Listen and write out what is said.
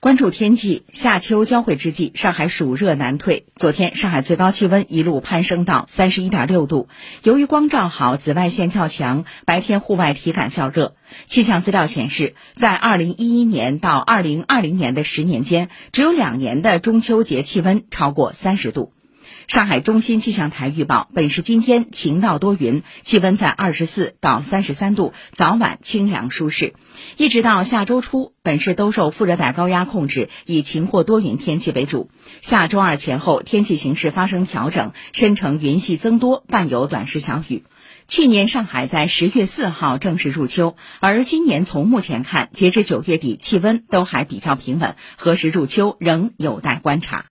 关注天气，夏秋交汇之际，上海暑热难退。昨天，上海最高气温一路攀升到三十一点六度。由于光照好，紫外线较强，白天户外体感较热。气象资料显示，在二零一一年到二零二零年的十年间，只有两年的中秋节气温超过三十度。上海中心气象台预报，本市今天晴到多云，气温在二十四到三十三度，早晚清凉舒适。一直到下周初，本市都受副热带高压控制，以晴或多云天气为主。下周二前后，天气形势发生调整，深成云系增多，伴有短时小雨。去年上海在十月四号正式入秋，而今年从目前看，截至九月底，气温都还比较平稳，何时入秋仍有待观察。